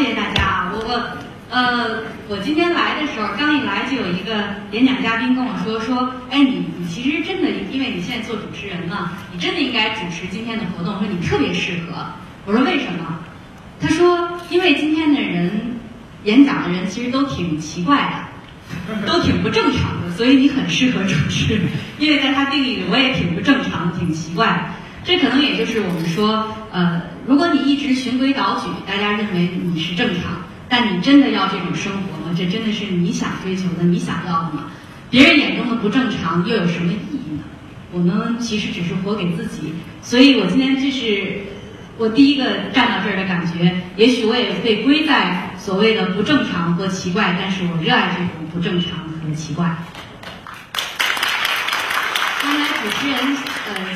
谢谢大家啊！我我呃，我今天来的时候，刚一来就有一个演讲嘉宾跟我说说，哎，你你其实真的，因为你现在做主持人嘛，你真的应该主持今天的活动，说你特别适合。我说为什么？他说，因为今天的人演讲的人其实都挺奇怪的，都挺不正常的，所以你很适合主持。因为在他定义里，我也挺不正常，挺奇怪。这可能也就是我们说，呃，如果你一直循规蹈矩，大家认为你是正常，但你真的要这种生活吗？这真的是你想追求的、你想要的吗？别人眼中的不正常又有什么意义呢？我们其实只是活给自己。所以我今天这是我第一个站到这儿的感觉。也许我也被归在所谓的不正常或奇怪，但是我热爱这种不正常和奇怪。刚才主持人。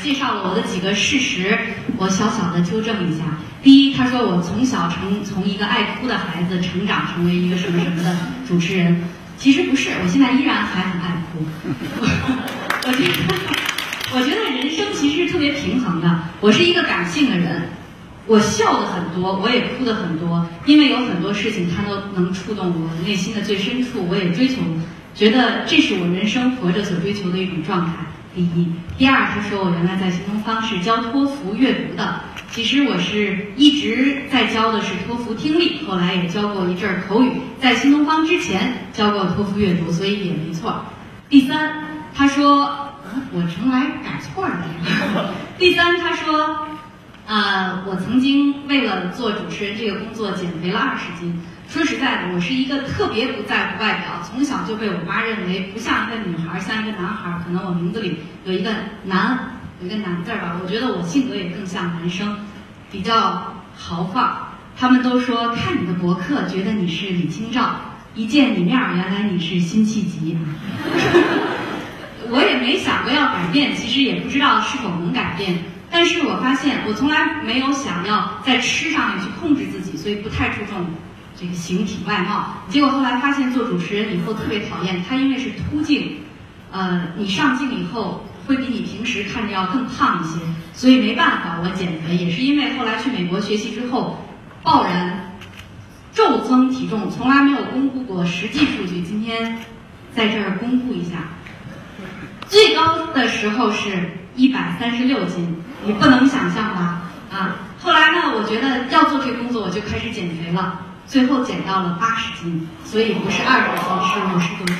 介绍了我的几个事实，我小小的纠正一下。第一，他说我从小成从一个爱哭的孩子成长成为一个什么什么的主持人，其实不是，我现在依然还很爱哭。我觉得，我觉得人生其实是特别平衡的。我是一个感性的人，我笑的很多，我也哭的很多，因为有很多事情它都能触动我内心的最深处，我也追求，觉得这是我人生活着所追求的一种状态。第一，第二，他说我原来在新东方是教托福阅读的，其实我是一直在教的是托福听力，后来也教过一阵儿口语，在新东方之前教过托福阅读，所以也没错。第三，他说我从来改错了。第三，他说，啊，我曾经为了做主持人这个工作减肥了二十斤。说实在的，我是一个特别不在乎外表，从小就被我妈认为不像一个女孩，像一个男孩。可能我名字里有一个男，有一个男字儿吧。我觉得我性格也更像男生，比较豪放。他们都说看你的博客，觉得你是李清照，一见你面，原来你是辛弃疾。我也没想过要改变，其实也不知道是否能改变。但是我发现，我从来没有想要在吃上面去控制自己，所以不太注重。这个形体外貌，结果后来发现做主持人以后特别讨厌他，因为是凸镜，呃，你上镜以后会比你平时看着要更胖一些，所以没办法，我减肥也是因为后来去美国学习之后，暴然骤增体重，从来没有公布过实际数据，今天在这儿公布一下，最高的时候是一百三十六斤，你不能想象吧？啊，后来呢，我觉得要做这个工作，我就开始减肥了。最后减到了八十斤，所以不是二十斤，是五十多斤。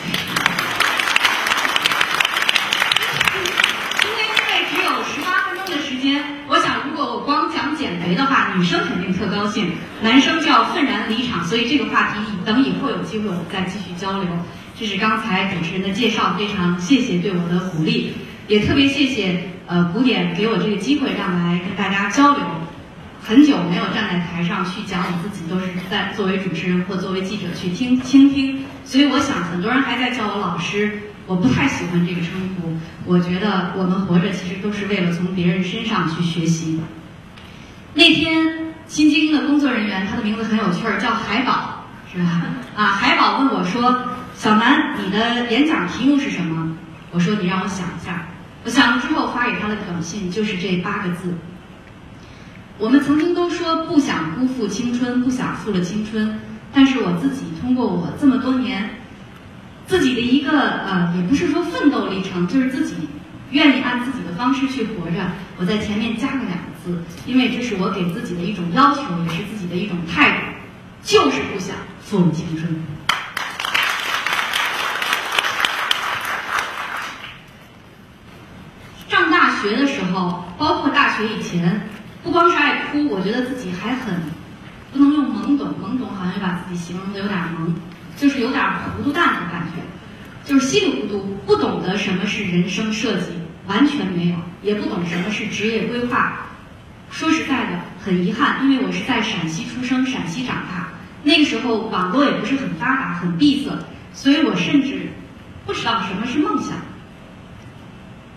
今天因为只有十八分钟的时间，我想如果我光讲减肥的话，女生肯定特高兴，男生就要愤然离场。所以这个话题等以后有机会我们再继续交流。这是刚才主持人的介绍，非常谢谢对我的鼓励，也特别谢谢呃古典给我这个机会，让来跟大家交流。很久没有站在台上去讲我自己，都是在作为主持人或作为记者去听倾听，所以我想很多人还在叫我老师，我不太喜欢这个称呼。我觉得我们活着其实都是为了从别人身上去学习。那天新京的工作人员，他的名字很有趣儿，叫海宝，是吧？啊，海宝问我说：“小南，你的演讲题目是什么？”我说：“你让我想一下。”我想了之后发给他的短信就是这八个字。我们曾经都说不想辜负青春，不想负了青春。但是我自己通过我这么多年自己的一个呃，也不是说奋斗历程，就是自己愿意按自己的方式去活着。我在前面加了两个字，因为这是我给自己的一种要求，也是自己的一种态度，就是不想负了青春。上大学的时候，包括大学以前。不光是爱哭，我觉得自己还很不能用懵懂，懵懂好像把自己形容的有点懵，就是有点糊涂蛋的感觉，就是稀里糊涂，不懂得什么是人生设计，完全没有，也不懂什么是职业规划。说实在的，很遗憾，因为我是在陕西出生，陕西长大，那个时候网络也不是很发达，很闭塞，所以我甚至不知道什么是梦想，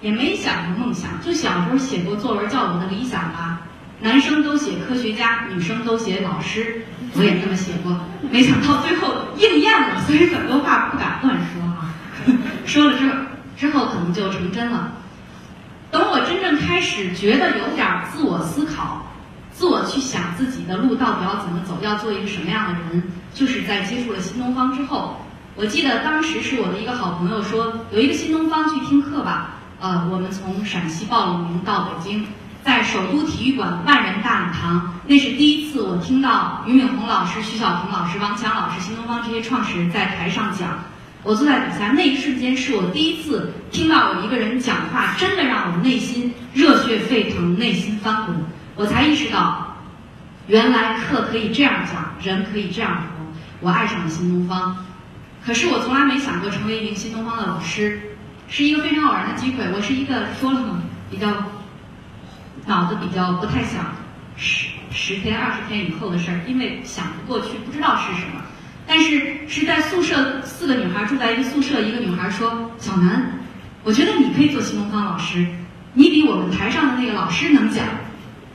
也没想过梦想，就小时候写过作文叫我的理想吧。男生都写科学家，女生都写老师，我也这么写过，没想到最后应验了，所以很多话不敢乱说啊。说了之之后可能就成真了。等我真正开始觉得有点自我思考、自我去想自己的路到底要怎么走，要做一个什么样的人，就是在接触了新东方之后。我记得当时是我的一个好朋友说，有一个新东方去听课吧。呃，我们从陕西报了名到北京，在首都体育馆万人大礼堂，那是第一次我听到俞敏洪老师、徐小平老师、王强老师、新东方这些创始人在台上讲。我坐在底下，那一瞬间是我第一次听到有一个人讲话，真的让我内心热血沸腾，内心翻滚。我才意识到，原来课可以这样讲，人可以这样活。我爱上了新东方。可是我从来没想过成为一名新东方的老师，是一个非常偶然的机会。我是一个说了嘛，比较脑子比较不太想十十天二十天以后的事儿，因为想不过去，不知道是什么。但是是在宿舍，四个女孩住在一个宿舍，一个女孩说：“小南，我觉得你可以做新东方老师，你比我们台上的那个老师能讲，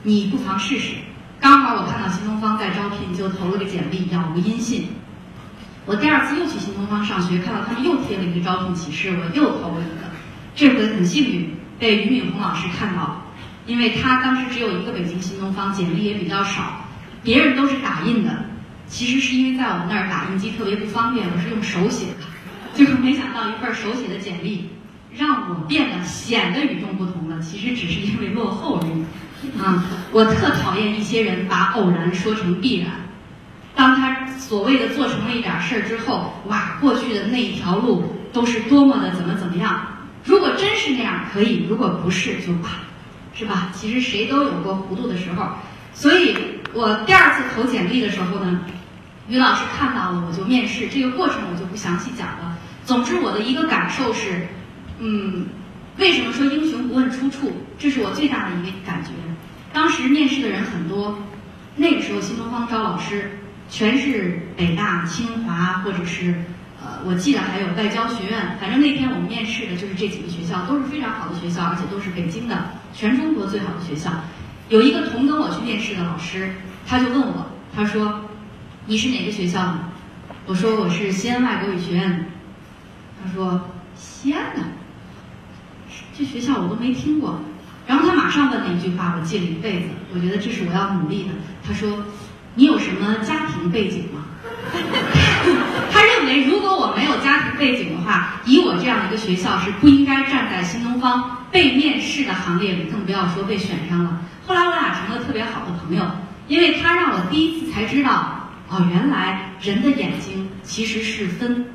你不妨试试。”刚好我看到新东方在招聘，就投了个简历，杳无音信。我第二次又去新东方上学，看到他们又贴了一个招聘启事，我又投了一个。这回很幸运被俞敏洪老师看到了，因为他当时只有一个北京新东方，简历也比较少，别人都是打印的。其实是因为在我们那儿打印机特别不方便，我是用手写的。就是没想到一份手写的简历，让我变得显得与众不同了。其实只是因为落后而已。啊，我特讨厌一些人把偶然说成必然。当他所谓的做成了一点事儿之后，哇，过去的那一条路都是多么的怎么怎么样。如果真是那样可以，如果不是就罢了，是吧？其实谁都有过糊涂的时候。所以我第二次投简历的时候呢，于老师看到了，我就面试。这个过程我就不详细讲了。总之，我的一个感受是，嗯，为什么说英雄不问出处？这是我最大的一个感觉。当时面试的人很多，那个时候新东方招老师。全是北大、清华，或者是呃，我记得还有外交学院。反正那天我们面试的就是这几个学校，都是非常好的学校，而且都是北京的全中国最好的学校。有一个同跟我去面试的老师，他就问我，他说：“你是哪个学校的？”我说：“我是西安外国语学院的。”他说：“西安的，这学校我都没听过。”然后他马上问了一句话，我记了一辈子，我觉得这是我要努力的。他说。你有什么家庭背景吗？为，如果我没有家庭背景的话，以我这样一个学校是不应该站在新东方被面试的行列里，更不要说被选上了。后来我俩成了特别好的朋友，因为他让我第一次才知道，哦，原来人的眼睛其实是分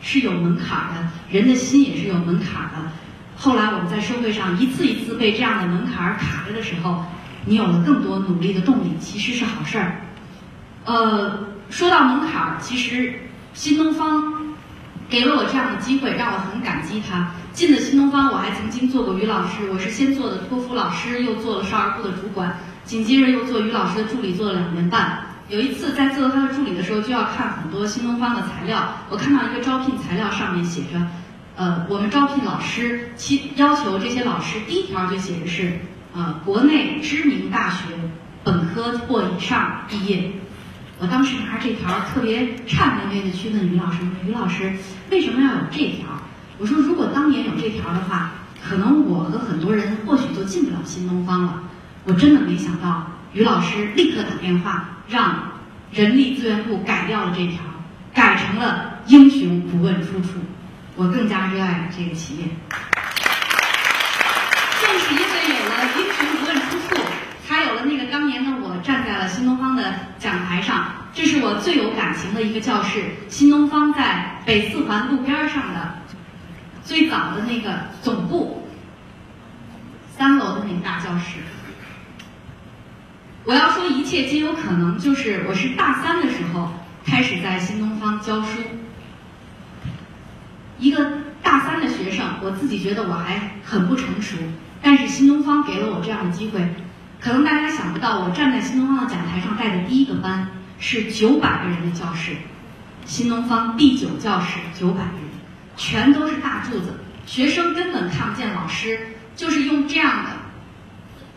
是有门槛的，人的心也是有门槛的。后来我们在社会上一次一次被这样的门槛卡着的时候。你有了更多努力的动力，其实是好事儿。呃，说到门槛儿，其实新东方给了我这样的机会，让我很感激他。进了新东方，我还曾经做过于老师，我是先做的托福老师，又做了少儿部的主管，紧接着又做于老师的助理，做了两年半。有一次在做他的助理的时候，就要看很多新东方的材料，我看到一个招聘材料上面写着，呃，我们招聘老师，其要求这些老师第一条就写的是。呃，国内知名大学本科或以上毕业。我当时拿着这条特别颤巍巍的去问于老师：“于老师，为什么要有这条？”我说：“如果当年有这条的话，可能我和很多人或许就进不了新东方了。”我真的没想到，于老师立刻打电话让人力资源部改掉了这条，改成了“英雄不问出处”。我更加热爱这个企业。正是因为有了英雄不问出处，才有了那个当年的我站在了新东方的讲台上。这是我最有感情的一个教室，新东方在北四环路边上的最早的那个总部，三楼的那个大教室。我要说一切皆有可能，就是我是大三的时候开始在新东方教书，一个大三的学生，我自己觉得我还很不成熟。但是新东方给了我这样的机会，可能大家想不到，我站在新东方的讲台上带的第一个班是九百个人的教室，新东方第九教室九百个人，全都是大柱子，学生根本看不见老师，就是用这样的，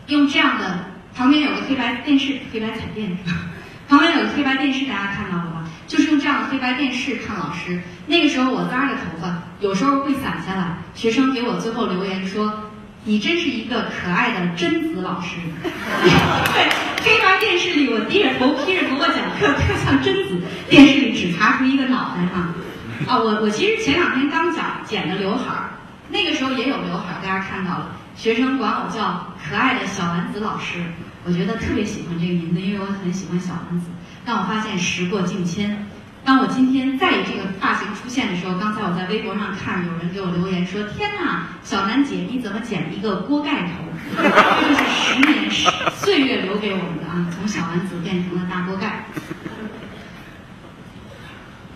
用这样的，旁边有个黑白电视，黑白彩电？旁边有个黑白电视，大家看到了吧？就是用这样的黑白电视看老师。那个时候我扎着头发，有时候会散下来，学生给我最后留言说。你真是一个可爱的贞子老师。对，这段电视里我低着头披着头发讲课，特像贞子。电视里只查出一个脑袋哈。啊，我我其实前两天刚剪剪的刘海儿，那个时候也有刘海儿，大家看到了。学生管我叫可爱的小丸子老师，我觉得特别喜欢这个名字，因为我很喜欢小丸子。但我发现时过境迁。当我今天再以这个发型出现的时候，刚才我在微博上看有人给我留言说：“天哪，小楠姐你怎么剪一个锅盖头？” 这是十年岁月留给我们的啊，从小丸子变成了大锅盖。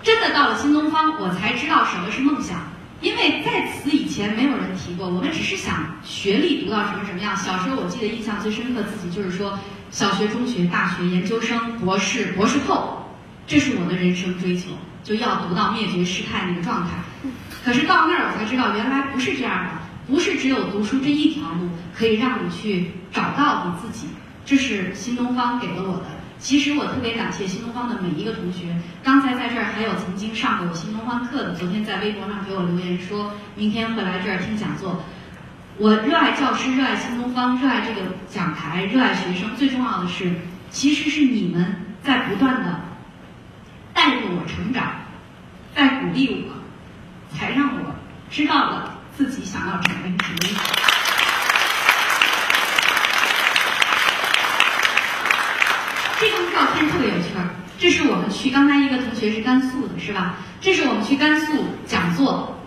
真的到了新东方，我才知道什么是梦想，因为在此以前没有人提过。我们只是想学历读到什么什么样。小时候我记得印象最深刻，自己就是说小学、中学、大学、研究生、博士、博士后。这是我的人生追求，就要读到灭绝师太那个状态。可是到那儿我才知道，原来不是这样的，不是只有读书这一条路可以让你去找到你自己。这是新东方给了我的。其实我特别感谢新东方的每一个同学。刚才在这儿还有曾经上过我新东方课的，昨天在微博上给我留言说，明天会来这儿听讲座。我热爱教师，热爱新东方，热爱这个讲台，热爱学生。最重要的是，其实是你们在不断的。带着我成长，在鼓励我，才让我知道了自己想要成为什么。这张照片特别有趣儿，这是我们去刚才一个同学是甘肃的，是吧？这是我们去甘肃讲座，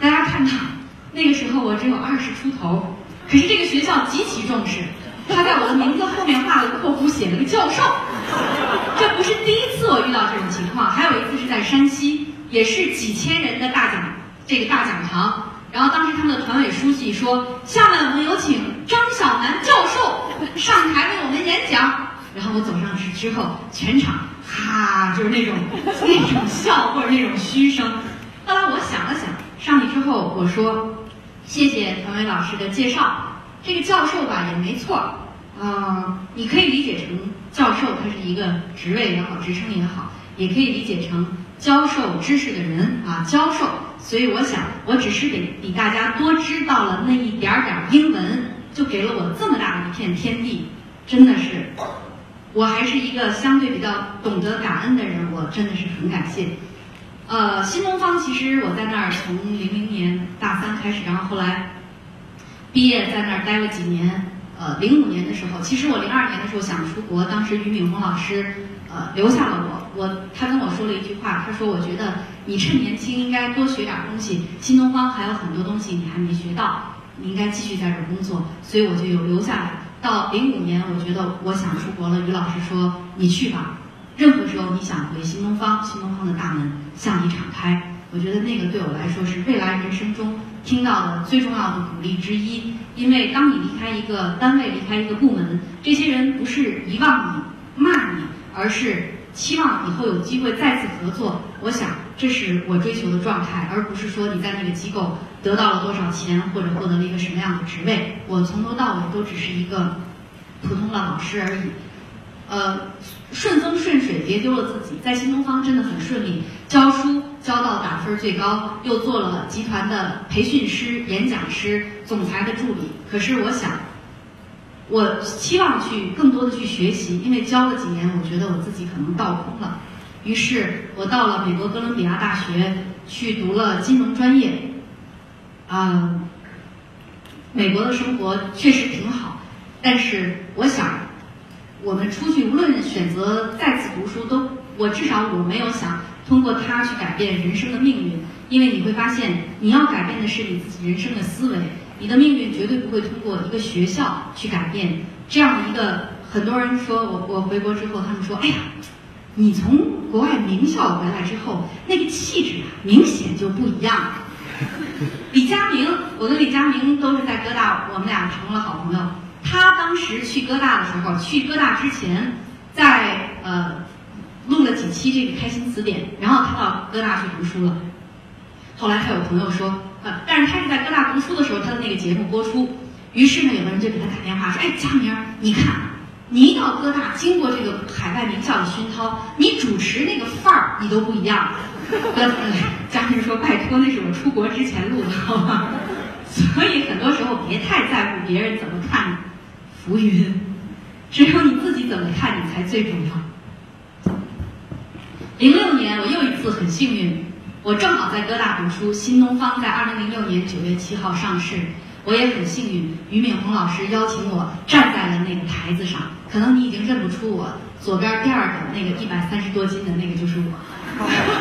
大家看他那个时候我只有二十出头，可是这个学校极其重视，他在我的名字后面画了个括弧，写了个教授。这不是第一次我遇到这种情况，还有一次是在山西，也是几千人的大讲这个大讲堂。然后当时他们的团委书记说：“下面我们有请张晓楠教授上台为我们演讲。”然后我走上去之后，全场哈就是那种那种笑或者那种嘘声。后来我想了想，上去之后我说：“谢谢团委老师的介绍。”这个教授吧也没错。啊，你可以理解成教授，他是一个职位也好，职称也好，也可以理解成教授知识的人啊，教授。所以我想，我只是给比大家多知道了那一点儿点儿英文，就给了我这么大的一片天地，真的是，我还是一个相对比较懂得感恩的人，我真的是很感谢。呃，新东方其实我在那儿从零零年大三开始，然后后来毕业在那儿待了几年。呃，零五年的时候，其实我零二年的时候想出国，当时俞敏洪老师，呃，留下了我。我他跟我说了一句话，他说：“我觉得你趁年轻应该多学点东西，新东方还有很多东西你还没学到，你应该继续在这儿工作。”所以我就有留下来。到零五年，我觉得我想出国了，俞老师说：“你去吧，任何时候你想回新东方，新东方的大门向你敞开。”我觉得那个对我来说是未来人生中听到的最重要的鼓励之一。因为当你离开一个单位、离开一个部门，这些人不是遗忘你、骂你，而是期望以后有机会再次合作。我想，这是我追求的状态，而不是说你在那个机构得到了多少钱或者获得了一个什么样的职位。我从头到尾都只是一个普通的老师而已。呃，顺风顺水，别丢了自己。在新东方真的很顺利，教书教到打分最高，又做了集团的培训师、演讲师、总裁的助理。可是我想，我期望去更多的去学习，因为教了几年，我觉得我自己可能倒空了。于是我到了美国哥伦比亚大学去读了金融专业。啊，美国的生活确实挺好，但是我想。我们出去，无论选择再次读书，都我至少我没有想通过它去改变人生的命运，因为你会发现，你要改变的是你自己人生的思维，你的命运绝对不会通过一个学校去改变。这样的一个，很多人说我我回国之后，他们说，哎呀，你从国外名校回来之后，那个气质啊，明显就不一样。李佳明，我跟李佳明都是在哥大，我们俩成了好朋友。他当时去哥大的时候，去哥大之前，在呃录了几期这个《开心词典》，然后他到哥大去读书了。后来他有朋友说，呃，但是他是在哥大读书的时候，他的那个节目播出，于是呢，有的人就给他打电话说：“哎，佳明，你看，你一到哥大，经过这个海外名校的熏陶，你主持那个范儿，你都不一样。”佳明说：“拜托，那是我出国之前录的，好吗？”所以很多时候别太在乎别人怎么看，浮云，只有你自己怎么看你才最重要。零六年我又一次很幸运，我正好在哥大读书，新东方在二零零六年九月七号上市。我也很幸运，俞敏洪老师邀请我站在了那个台子上。可能你已经认不出我，左边第二个那个一百三十多斤的那个就是我。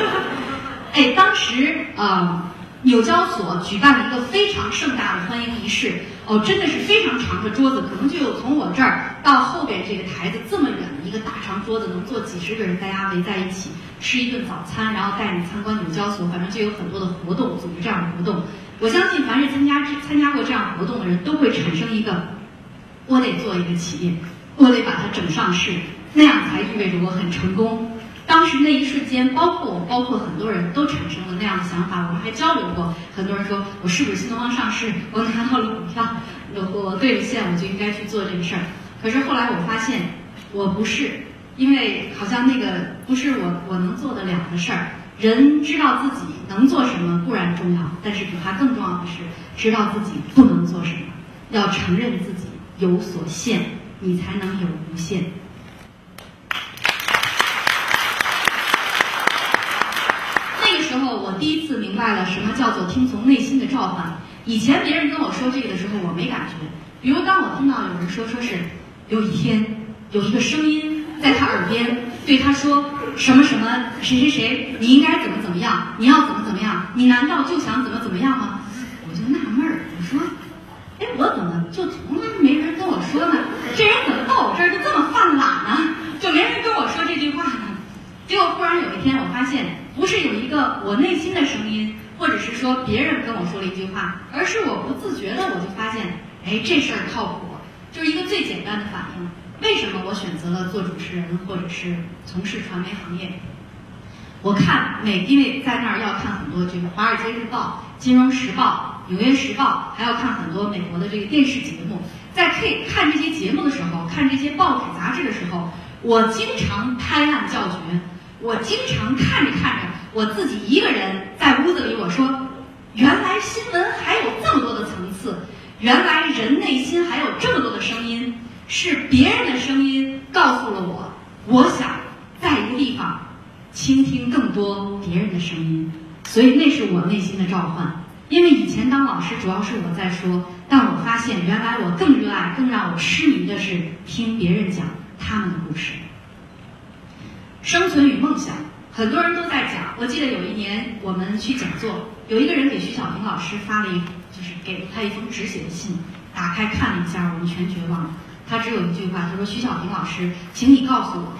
哎，当时啊，纽交所举办了一个非常盛大的欢迎仪式，哦，真的是非常长的桌子，可能就有从我这儿到后边这个台子这么远的一个大长桌子，能坐几十个人，大家围在一起吃一顿早餐，然后带你参观纽交所，反正就有很多的活动，组织这样的活动。我相信，凡是参加参加过这样活动的人，都会产生一个，我得做一个企业，我得把它整上市，那样才意味着我很成功。当时那一瞬间，包括我，包括很多人都产生了那样的想法。我们还交流过，很多人说我是不是新东方上市，我拿到了股票，我我对了线，我就应该去做这个事儿。可是后来我发现，我不是，因为好像那个不是我我能做得了的事儿。人知道自己能做什么固然重要，但是比它更重要的是知道自己不能做什么。要承认自己有所限，你才能有无限。那个时候，我第一次明白了什么叫做听从内心的召唤。以前别人跟我说这个的时候，我没感觉。比如当我听到有人说，说是有一天有一个声音在他耳边对他说。什么什么谁谁谁，你应该怎么怎么样？你要怎么怎么样？你难道就想怎么怎么样吗？我就纳闷儿，我说，哎，我怎么就从来没人跟我说呢？这人怎么到我这儿就这么犯懒呢？就没人跟我说这句话呢？结果忽然有一天，我发现不是有一个我内心的声音，或者是说别人跟我说了一句话，而是我不自觉的，我就发现，哎，这事儿靠谱，就是一个最简单的反应。为什么我选择了做主持人，或者是从事传媒行业？我看每，因为在那儿要看很多这个《华尔街日报》《金融时报》《纽约时报》，还要看很多美国的这个电视节目。在看这些节目的时候，看这些报纸杂志的时候，我经常拍案叫绝。我经常看着看着，我自己一个人在屋子里，我说：“原来新闻还有这么多的层次，原来人内心还有这么多的声音。”是别人的声音告诉了我，我想在一个地方倾听更多别人的声音，所以那是我内心的召唤。因为以前当老师主要是我在说，但我发现原来我更热爱、更让我痴迷的是听别人讲他们的故事。生存与梦想，很多人都在讲。我记得有一年我们去讲座，有一个人给徐小平老师发了一，就是给他一封纸写的信，打开看了一下，我们全绝望了。他只有一句话，他说：“徐小平老师，请你告诉我，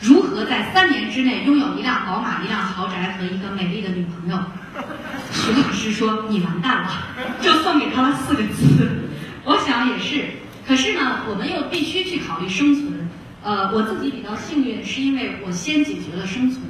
如何在三年之内拥有一辆宝马、一辆豪宅和一个美丽的女朋友？”徐老师说：“你完蛋了。”就送给他了四个字。我想也是，可是呢，我们又必须去考虑生存。呃，我自己比较幸运，是因为我先解决了生存。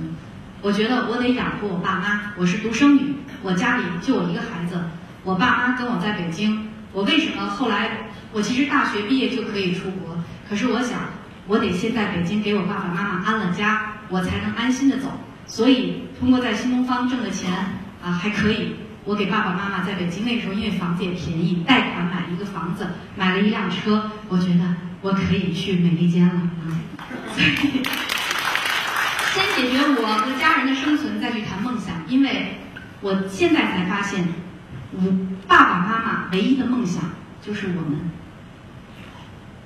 我觉得我得养活我爸妈，我是独生女，我家里就我一个孩子，我爸妈跟我在北京。我为什么后来？我其实大学毕业就可以出国，可是我想，我得先在北京给我爸爸妈妈安了家，我才能安心的走。所以通过在新东方挣的钱啊，还可以，我给爸爸妈妈在北京那时候，因为房子也便宜，贷款买一个房子，买了一辆车，我觉得我可以去美利坚了啊。所以，先解决我和家人的生存，再去谈梦想。因为我现在才发现，我爸爸妈妈唯一的梦想就是我们。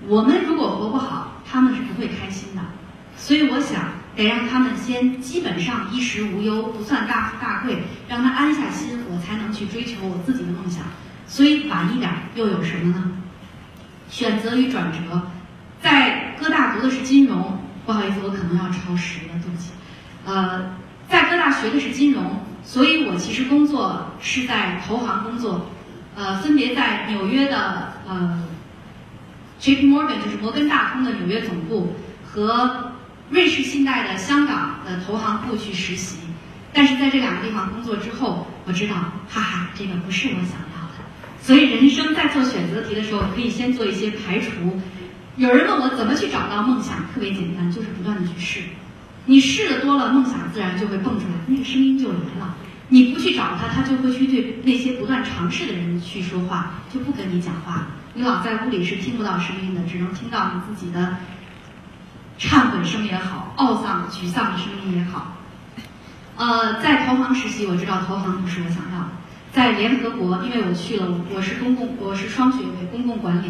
我们如果活不好，他们是不会开心的。所以我想得让他们先基本上衣食无忧，不算大富大贵，让他安下心，我才能去追求我自己的梦想。所以晚一点又有什么呢？选择与转折，在哥大读的是金融，不好意思，我可能要超时了，对不起。呃，在哥大学的是金融，所以我其实工作是在投行工作，呃，分别在纽约的呃。J.P. Morgan 就是摩根大通的纽约总部和瑞士信贷的香港的投行部去实习，但是在这两个地方工作之后，我知道，哈哈，这个不是我想要的。所以人生在做选择题的时候，可以先做一些排除。有人问我怎么去找到梦想，特别简单，就是不断的去试。你试的多了，梦想自然就会蹦出来，那个声音就来了。你不去找他，他就会去对那些不断尝试的人去说话，就不跟你讲话。你老在屋里是听不到声音的，只能听到你自己的忏悔声也好，懊丧、沮丧的声音也好。呃，在投行实习，我知道投行不是我想要的。在联合国，因为我去了，我是公共，我是双学位，公共管理，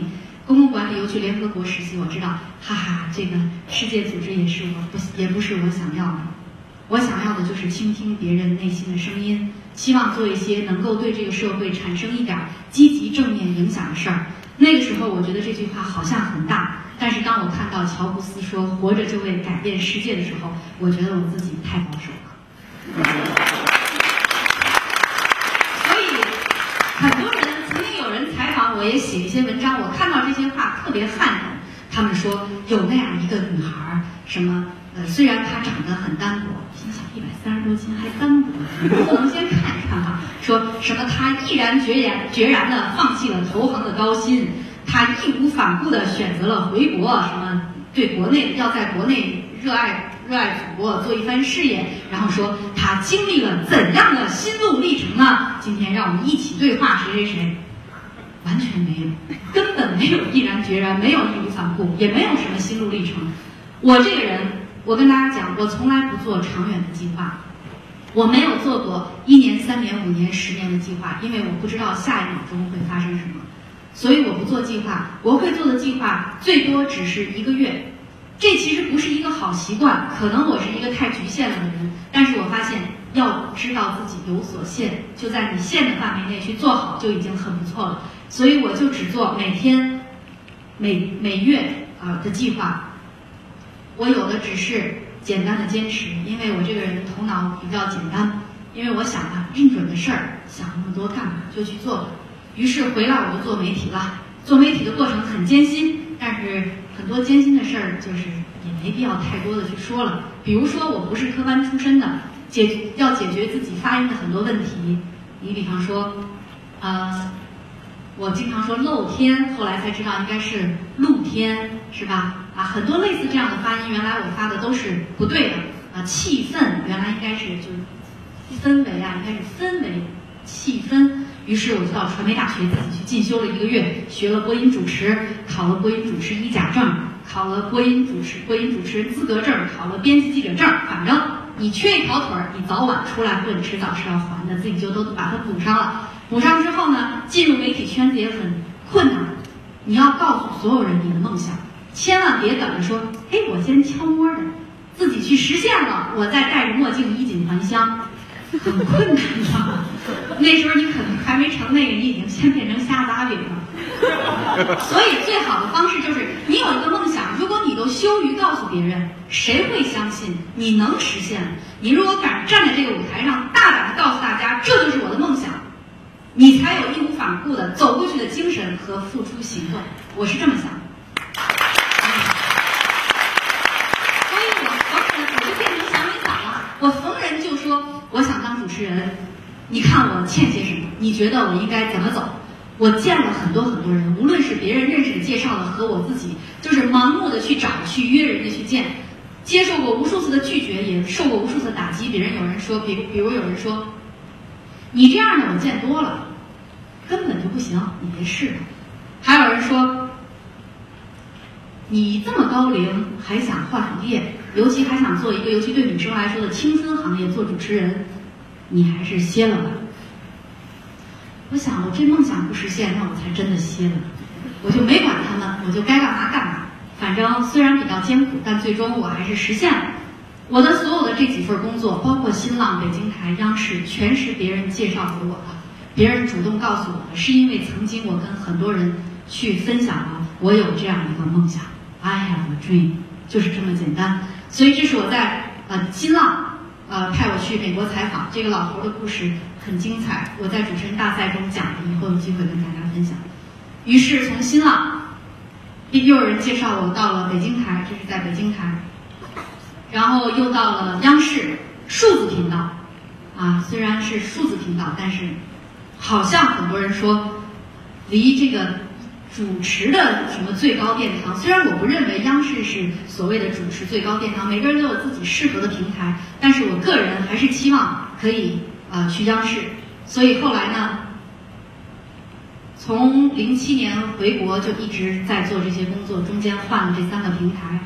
公共管理又去联合国实习，我知道，哈哈，这个世界组织也是我不，也不是我想要的。我想要的就是倾听别人内心的声音，希望做一些能够对这个社会产生一点积极正面影响的事儿。那个时候，我觉得这句话好像很大，但是当我看到乔布斯说“活着就会改变世界”的时候，我觉得我自己太保守了。所以，很多人曾经有人采访我，也写一些文章，我看到这些话特别撼动。他们说有那样一个女孩儿，什么呃，虽然他长得很单薄，心想一百三十多斤还单薄，不能先看一看哈。说什么他毅然决然决然的放弃了投行的高薪，他义无反顾的选择了回国，什么对国内要在国内热爱热爱祖国，做一番事业。然后说他经历了怎样的心路历程呢？今天让我们一起对话谁谁谁。完全没有，根本没有毅然决然，没有义无反顾，也没有什么心路历程。我这个人，我跟大家讲，我从来不做长远的计划，我没有做过一年、三年、五年、十年的计划，因为我不知道下一秒钟会发生什么，所以我不做计划。我会做的计划最多只是一个月，这其实不是一个好习惯，可能我是一个太局限了的人，但是我发现要知道自己有所限，就在你限的范围内去做好就已经很不错了。所以我就只做每天、每每月啊的计划。我有的只是简单的坚持，因为我这个人头脑比较简单。因为我想啊，认准的事儿想那么多干嘛？就去做吧。于是回来我就做媒体了。做媒体的过程很艰辛，但是很多艰辛的事儿就是也没必要太多的去说了。比如说我不是科班出身的，解要解决自己发音的很多问题。你比方说，呃。我经常说露天，后来才知道应该是露天，是吧？啊，很多类似这样的发音，原来我发的都是不对的。啊，气氛原来应该是就是氛围啊，应该是氛围气氛。于是我就到传媒大学自己去进修了一个月，学了播音主持，考了播音主持一甲证，考了播音主持播音主持人资格证，考了编辑记者证。反正你缺一条腿儿，你早晚出来混，迟早是要还的，自己就都把它补上了。补上之后呢，进入媒体圈子也很困难。你要告诉所有人你的梦想，千万别等着说，哎，我先悄摸的自己去实现了，我再戴着墨镜衣锦还乡，很困难的。那时候你可能还没成那个，你已经先变成瞎子阿炳了。所以最好的方式就是，你有一个梦想，如果你都羞于告诉别人，谁会相信你能实现？你如果敢站在这个舞台上，大胆的告诉大家，这就是我的梦想。你才有义无反顾的走过去的精神和付出行动，我是这么想。所以我逢人我就变成祥林嫂了，我逢人就说我想当主持人，你看我欠些什么？你觉得我应该怎么走？我见了很多很多人，无论是别人认识的、介绍的，和我自己就是盲目的去找、去约人家去见，接受过无数次的拒绝，也受过无数次的打击。别人有人说，比比如有人说。你这样的我见多了，根本就不行，你别试了。还有人说，你这么高龄还想换行业，尤其还想做一个，尤其对女生来说的青春行业，做主持人，你还是歇了吧。我想，我这梦想不实现，那我才真的歇了。我就没管他们，我就该干嘛干嘛。反正虽然比较艰苦，但最终我还是实现了。我的所有的这几份工作，包括新浪、北京台、央视，全是别人介绍给我的，别人主动告诉我的，是因为曾经我跟很多人去分享了，我有这样一个梦想，I have a dream，就是这么简单。所以这是我在呃新浪呃派我去美国采访，这个老头的故事很精彩，我在主持人大赛中讲的，以后有机会跟大家分享。于是从新浪，又有人介绍我到了北京台，这是在北京台。然后又到了央视数字频道，啊，虽然是数字频道，但是好像很多人说离这个主持的什么最高殿堂，虽然我不认为央视是所谓的主持最高殿堂，每个人都有自己适合的平台，但是我个人还是期望可以呃，去央视。所以后来呢，从零七年回国就一直在做这些工作，中间换了这三个平台。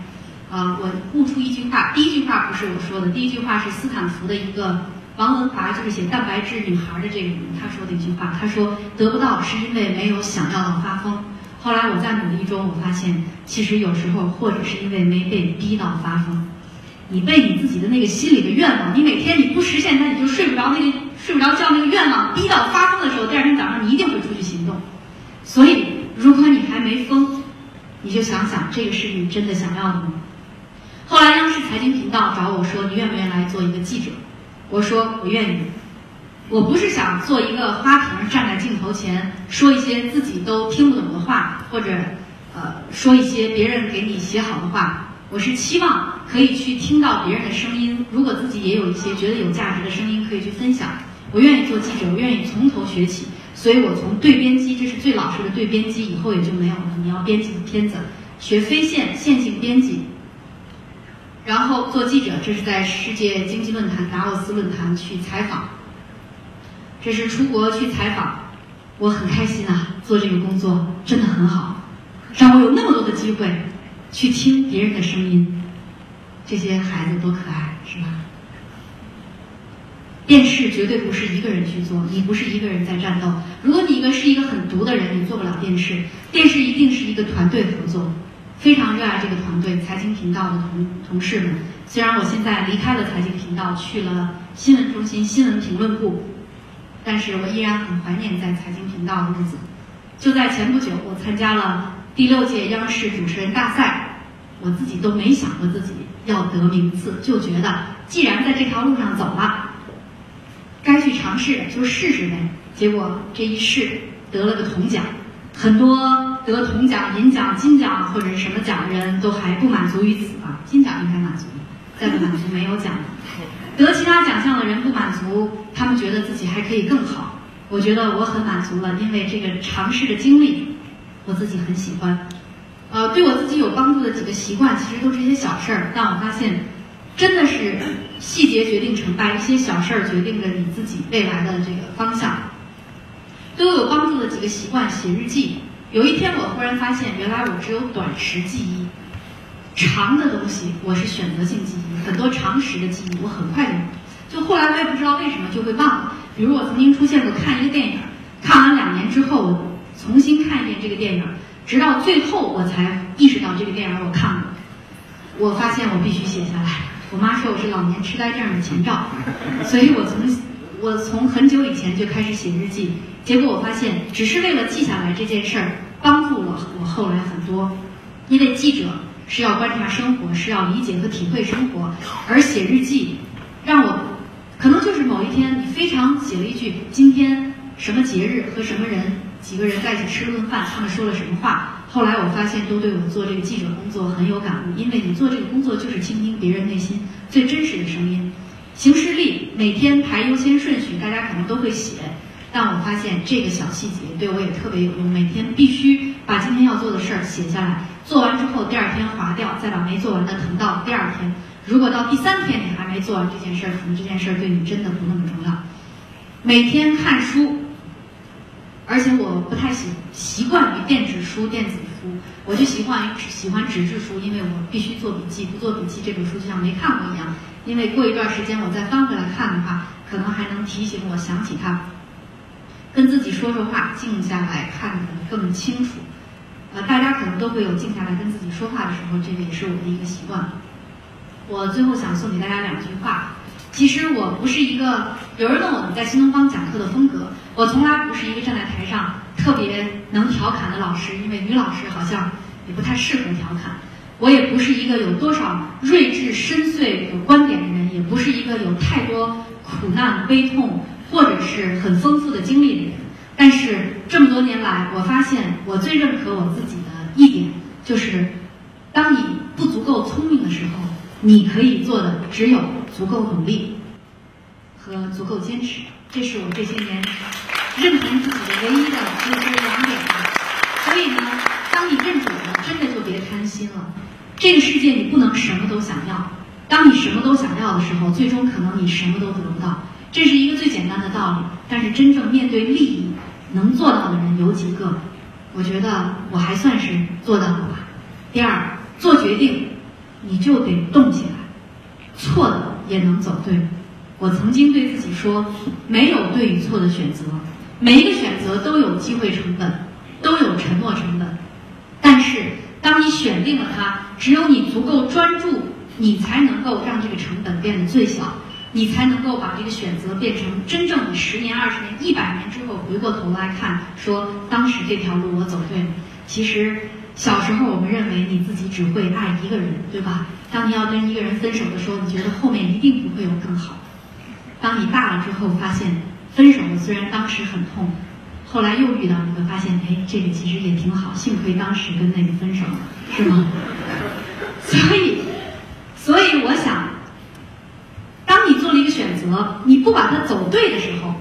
啊，我悟出一句话，第一句话不是我说的，第一句话是斯坦福的一个王文华，就是写《蛋白质女孩》的这个人，他说的一句话，他说得不到是因为没有想要到发疯。后来我在努力中，我发现其实有时候或者是因为没被逼到发疯，你被你自己的那个心里的愿望，你每天你不实现，它你就睡不着那个睡不着觉那个愿望逼到发疯的时候，第二天早上你一定会出去行动。所以如果你还没疯，你就想想这个是你真的想要的吗？财经频道找我说：“你愿不愿意来做一个记者？”我说：“我愿意。”我不是想做一个花瓶，站在镜头前说一些自己都听不懂的话，或者呃说一些别人给你写好的话。我是期望可以去听到别人的声音，如果自己也有一些觉得有价值的声音，可以去分享。我愿意做记者，我愿意从头学起。所以我从对编辑，这是最老实的对编辑，以后也就没有了。你要编辑的片子，学非线线性编辑。然后做记者，这是在世界经济论坛达沃斯论坛去采访，这是出国去采访，我很开心啊！做这个工作真的很好，让我有那么多的机会去听别人的声音，这些孩子多可爱，是吧？电视绝对不是一个人去做，你不是一个人在战斗。如果你一个是一个很独的人，你做不了电视，电视一定是一个团队合作。非常热爱这个团队，财经频道的同同事们。虽然我现在离开了财经频道，去了新闻中心新闻评论部，但是我依然很怀念在财经频道的日子。就在前不久，我参加了第六届央视主持人大赛，我自己都没想过自己要得名次，就觉得既然在这条路上走了，该去尝试就试试呗。结果这一试得了个铜奖，很多。得铜奖、银奖、金奖或者是什么奖的人都还不满足于此吧？金奖应该满足，再不满足没有奖。得其他奖项的人不满足，他们觉得自己还可以更好。我觉得我很满足了，因为这个尝试的经历，我自己很喜欢。呃，对我自己有帮助的几个习惯，其实都是一些小事儿，但我发现，真的是细节决定成败，一些小事儿决定着你自己未来的这个方向。对我有帮助的几个习惯，写日记。有一天，我忽然发现，原来我只有短时记忆，长的东西我是选择性记忆，很多常识的记忆我很快就，就后来我也不知道为什么就会忘了。比如我曾经出现过看一个电影，看完两年之后，我重新看一遍这个电影，直到最后我才意识到这个电影我看过。我发现我必须写下来。我妈说我是老年痴呆症的前兆，所以我从我从很久以前就开始写日记。结果我发现，只是为了记下来这件事儿，帮助了我后来很多。因为记者是要观察生活，是要理解和体会生活，而写日记，让我可能就是某一天你非常写了一句今天什么节日和什么人几个人在一起吃了顿饭，他们说了什么话。后来我发现都对我做这个记者工作很有感悟，因为你做这个工作就是倾听别人内心最真实的声音。行事历每天排优先顺序，大家可能都会写。但我发现这个小细节对我也特别有用，每天必须把今天要做的事儿写下来，做完之后第二天划掉，再把没做完的腾到第二天。如果到第三天你还没做完这件事儿，可能这件事儿对你真的不那么重要。每天看书，而且我不太习习惯于电子书、电子书，我就习惯于喜欢纸质书，因为我必须做笔记，不做笔记这本书就像没看过一样。因为过一段时间我再翻回来看的话，可能还能提醒我想起它。跟自己说说话，静下来看得更清楚。呃，大家可能都会有静下来跟自己说话的时候，这个也是我的一个习惯。我最后想送给大家两句话。其实我不是一个有人问我们在新东方讲课的风格，我从来不是一个站在台上特别能调侃的老师，因为女老师好像也不太适合调侃。我也不是一个有多少睿智深邃有观点的人，也不是一个有太多苦难悲痛。或者是很丰富的经历的人，但是这么多年来，我发现我最认可我自己的一点，就是当你不足够聪明的时候，你可以做的只有足够努力和足够坚持。这是我这些年认同自己的唯一的这些两点。所以呢，当你认准了，真的就别贪心了。这个世界你不能什么都想要，当你什么都想要的时候，最终可能你什么都得不到。这是一个最简单的道理，但是真正面对利益能做到的人有几个？我觉得我还算是做到了吧。第二，做决定你就得动起来，错的也能走对。我曾经对自己说，没有对与错的选择，每一个选择都有机会成本，都有沉没成本。但是，当你选定了它，只有你足够专注，你才能够让这个成本变得最小，你才能够把这个选择变成真正的十年、二十年、一百年之后回过头来看，说当时这条路我走对了。其实小时候我们认为你自己只会爱一个人，对吧？当你要跟一个人分手的时候，你觉得后面一定不会有更好。当你大了之后，发现分手了虽然当时很痛，后来又遇到一个，发现哎，这个其实也挺好，幸亏当时跟那个分手了，是吗？所以，所以我想，择，你不把它走对的时候，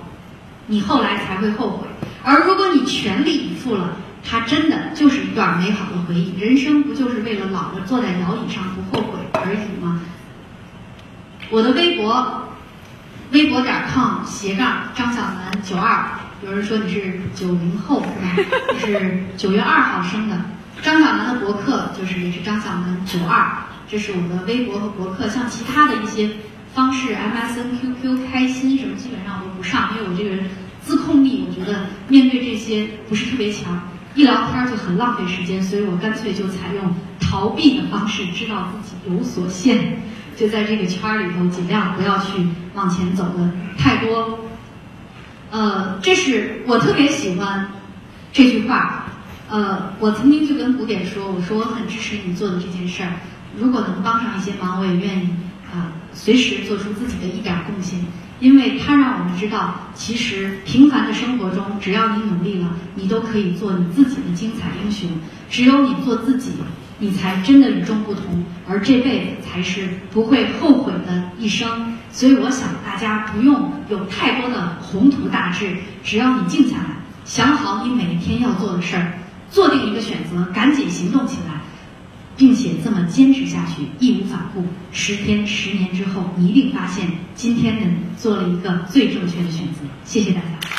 你后来才会后悔。而如果你全力以赴了，它真的就是一段美好的回忆。人生不就是为了老了坐在摇椅上不后悔而已吗？我的微博，微博点 com 斜杠张小楠九二，有人说你是九零后是吧？你是九月二号生的。张小楠的博客就是也是张小楠九二，这是我的微博和博客。像其他的一些方式，MSN、QQ、开心什么，基本上我都不上，因为我这个人自控力，我觉得面对这些不是特别强。一聊天就很浪费时间，所以我干脆就采用逃避的方式，知道自己有所限，就在这个圈儿里头尽量不要去往前走的太多。呃，这是我特别喜欢这句话。呃，我曾经就跟古典说，我说我很支持你做的这件事儿，如果能帮上一些忙，我也愿意，随时做出自己的一点贡献。因为它让我们知道，其实平凡的生活中，只要你努力了，你都可以做你自己的精彩英雄。只有你做自己，你才真的与众不同，而这辈子才是不会后悔的一生。所以，我想大家不用有太多的宏图大志，只要你静下来，想好你每一天要做的事儿，做定一个选择，赶紧行动起来。并且这么坚持下去，义无反顾。十天、十年之后，你一定发现今天的你做了一个最正确的选择。谢谢大家。